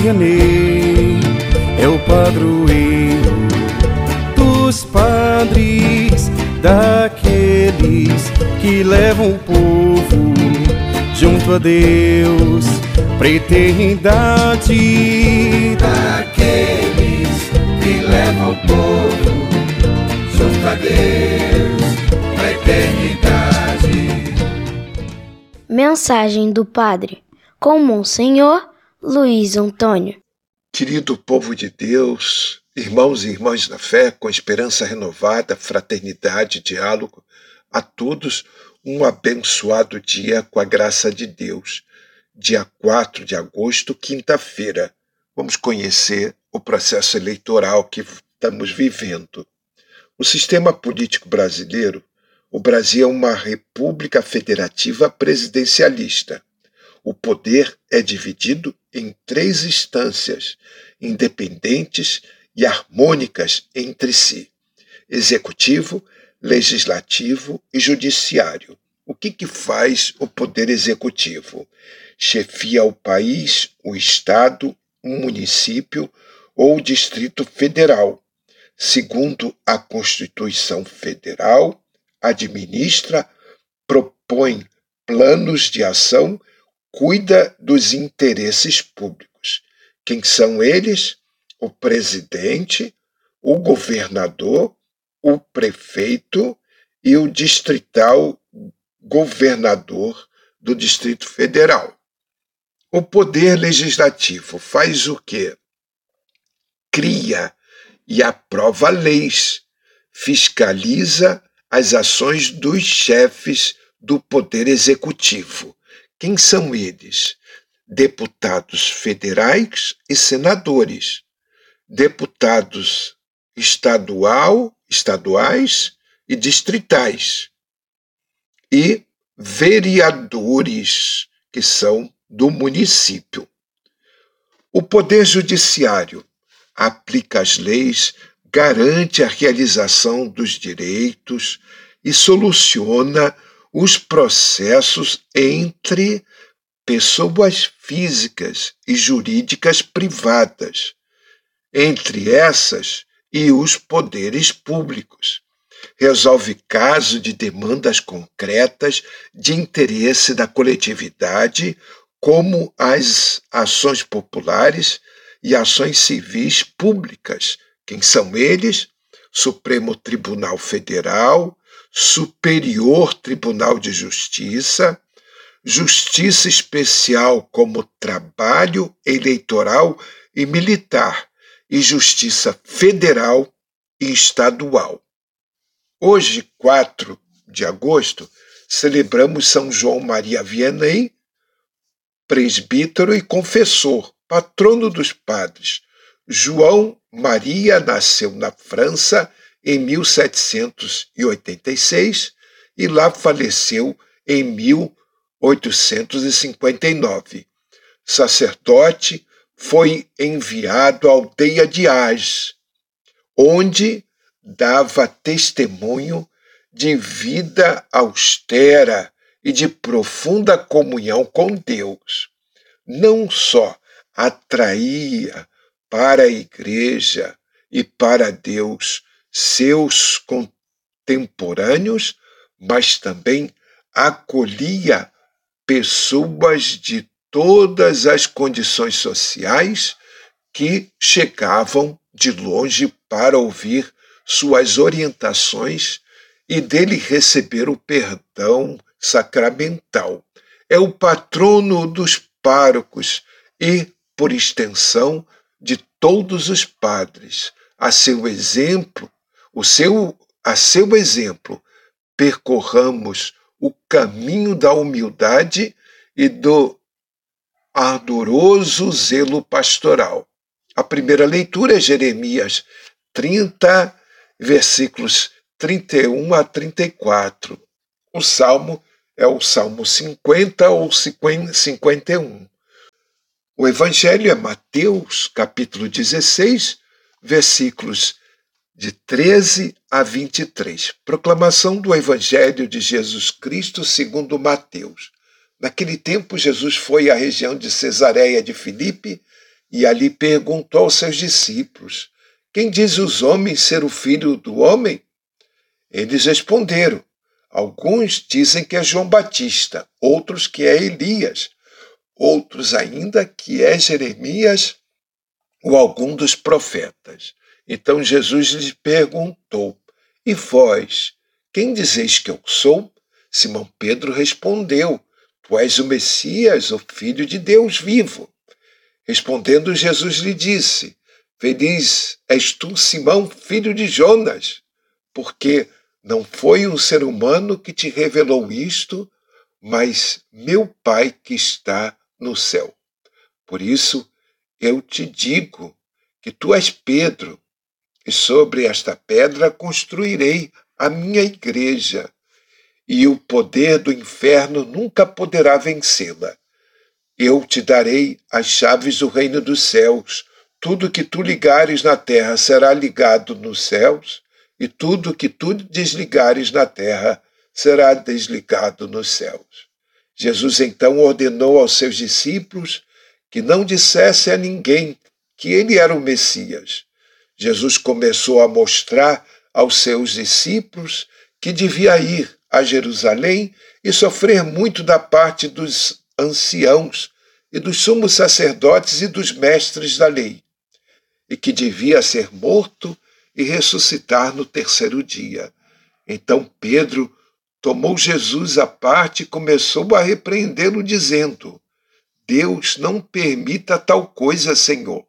Vianney é o padroeiro dos padres, daqueles que levam o povo junto a Deus pra eternidade. Daqueles que levam o povo junto a Deus pra eternidade. Mensagem do Padre com Monsenhor Luiz Antônio. Querido povo de Deus, irmãos e irmãs da fé, com esperança renovada, fraternidade, diálogo, a todos um abençoado dia com a graça de Deus. Dia 4 de agosto, quinta-feira. Vamos conhecer o processo eleitoral que estamos vivendo. O sistema político brasileiro, o Brasil é uma república federativa presidencialista. O poder é dividido em três instâncias, independentes e harmônicas entre si: executivo, legislativo e judiciário. O que, que faz o poder executivo? Chefia o país, o estado, um município ou Distrito Federal. Segundo a Constituição Federal, administra, propõe planos de ação, cuida dos interesses públicos. Quem são eles? O presidente, o governador, o prefeito e o distrital governador do Distrito Federal. O poder legislativo faz o quê? Cria e aprova leis, fiscaliza as ações dos chefes do poder executivo. Quem são eles? Deputados federais e senadores, deputados estadual, estaduais e distritais, e vereadores, que são do município. O Poder Judiciário aplica as leis, garante a realização dos direitos e soluciona os processos entre pessoas físicas e jurídicas privadas, entre essas e os poderes públicos. Resolve casos de demandas concretas de interesse da coletividade, como as ações populares e ações civis públicas. Quem são eles? Supremo Tribunal Federal, Superior Tribunal de Justiça, Justiça Especial como Trabalho Eleitoral e Militar e Justiça Federal e Estadual. Hoje, 4 de agosto, celebramos São João Maria Vianney, presbítero e confessor, patrono dos padres. João Maria nasceu na França em 1786 e lá faleceu em 1859. Sacerdote, foi enviado à aldeia de Ars, onde dava testemunho de vida austera e de profunda comunhão com Deus. Não só atraía para a igreja e para Deus seus contemporâneos, mas também acolhia pessoas de todas as condições sociais que chegavam de longe para ouvir suas orientações e dele receber o perdão sacramental. É o patrono dos párocos e, por extensão, de todos os padres. A seu exemplo, o seu, a seu exemplo, percorramos o caminho da humildade e do ardoroso zelo pastoral. A primeira leitura é Jeremias 30, versículos 31 a 34. O salmo é o Salmo 50 ou 51. O Evangelho é Mateus, capítulo 16, versículos de 13 a 23. Proclamação do Evangelho de Jesus Cristo segundo Mateus. Naquele tempo, Jesus foi à região de Cesareia de Filipe e ali perguntou aos seus discípulos: Quem diz os homens ser o filho do homem? Eles responderam: Alguns dizem que é João Batista, outros que é Elias, outros ainda que é Jeremias ou algum dos profetas. Então Jesus lhes perguntou: E vós, quem dizeis que eu sou? Simão Pedro respondeu: Tu és o Messias, o Filho de Deus vivo. Respondendo, Jesus lhe disse: Feliz és tu, Simão, filho de Jonas, porque não foi um ser humano que te revelou isto, mas meu Pai que está no céu. Por isso eu te digo que tu és Pedro, e sobre esta pedra construirei a minha igreja e o poder do inferno nunca poderá vencê-la. Eu te darei as chaves do reino dos céus. Tudo que tu ligares na terra será ligado nos céus, e tudo que tu desligares na terra será desligado nos céus. Jesus então ordenou aos seus discípulos que não dissessem a ninguém que ele era o Messias. Jesus começou a mostrar aos seus discípulos que devia ir a Jerusalém e sofrer muito da parte dos anciãos e dos sumos sacerdotes e dos mestres da lei, e que devia ser morto e ressuscitar no terceiro dia. Então Pedro tomou Jesus à parte e começou a repreendê-lo, dizendo: Deus não permita tal coisa, Senhor,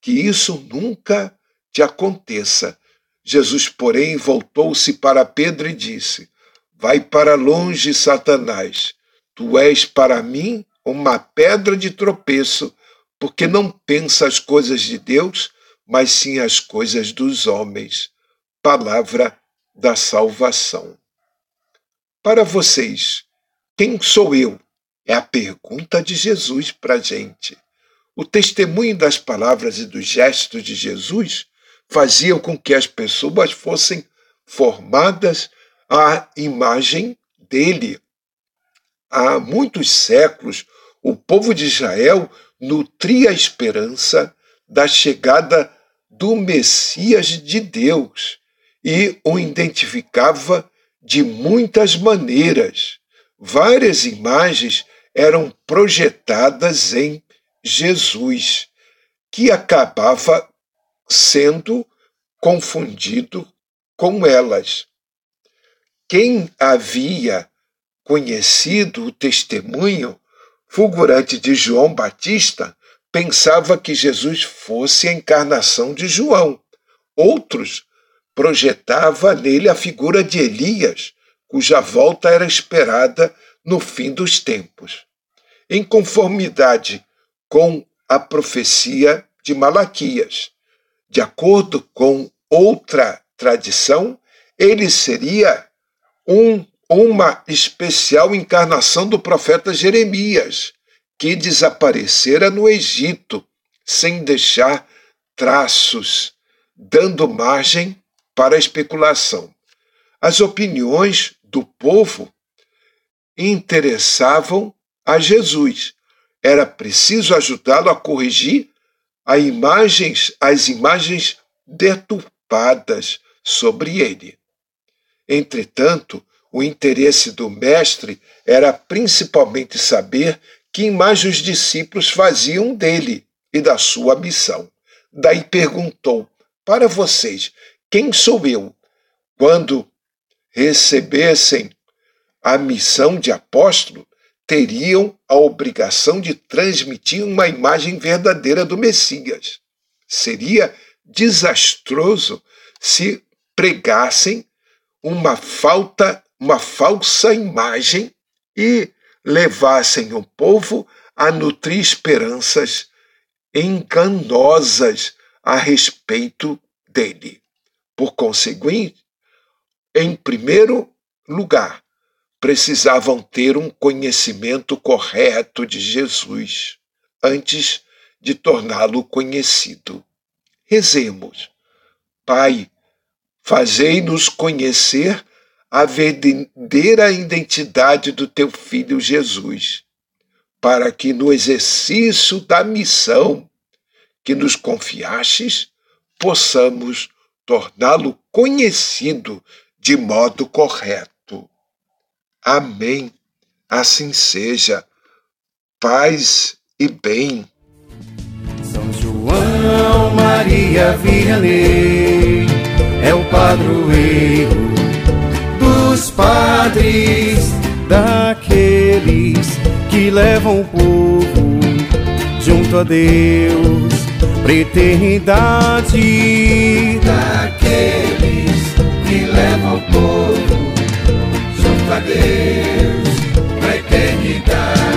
que isso nunca te aconteça. Jesus, porém, voltou-se para Pedro e disse: Vai para longe, Satanás. Tu és para mim uma pedra de tropeço, porque não pensa as coisas de Deus, mas sim as coisas dos homens. Palavra da salvação. Para vocês, quem sou eu? É a pergunta de Jesus para a gente. O testemunho das palavras e dos gestos de Jesus faziam com que as pessoas fossem formadas a imagem dele. Há muitos séculos, o povo de Israel nutria a esperança da chegada do Messias de Deus e o identificava de muitas maneiras. Várias imagens eram projetadas em Jesus, que acabava sendo confundido com elas. Quem havia conhecido o testemunho fulgurante de João Batista pensava que Jesus fosse a encarnação de João. Outros projetavam nele a figura de Elias, cuja volta era esperada no fim dos tempos. Em conformidade com a profecia de Malaquias. De acordo com outra tradição, ele seria um, uma especial encarnação do profeta Jeremias, que desaparecera no Egito, sem deixar traços, dando margem para a especulação. As opiniões do povo interessavam a Jesus. Era preciso ajudá-lo a corrigir imagens, as imagens deturpadas sobre ele. Entretanto, o interesse do mestre era principalmente saber que imagens os discípulos faziam dele e da sua missão. Daí perguntou: Para vocês, quem sou eu? Quando recebessem a missão de apóstolo, teriam a obrigação de transmitir uma imagem verdadeira do Messias. Seria desastroso se pregassem uma falta, uma falsa imagem e levassem o povo a nutrir esperanças enganosas a respeito dele. Por conseguinte, em primeiro lugar, precisavam ter um conhecimento correto de Jesus antes de torná-lo conhecido. Rezemos. Pai, Fazei-nos conhecer a verdadeira identidade do teu filho Jesus, para que no exercício da missão que nos confiastes, possamos torná-lo conhecido de modo correto. Amém. Assim seja. Paz e bem. São João Maria Vianney é o padroeiro dos padres, daqueles que levam o povo junto a Deus para eternidade. Daqueles que levam o povo a Deus na eternidade.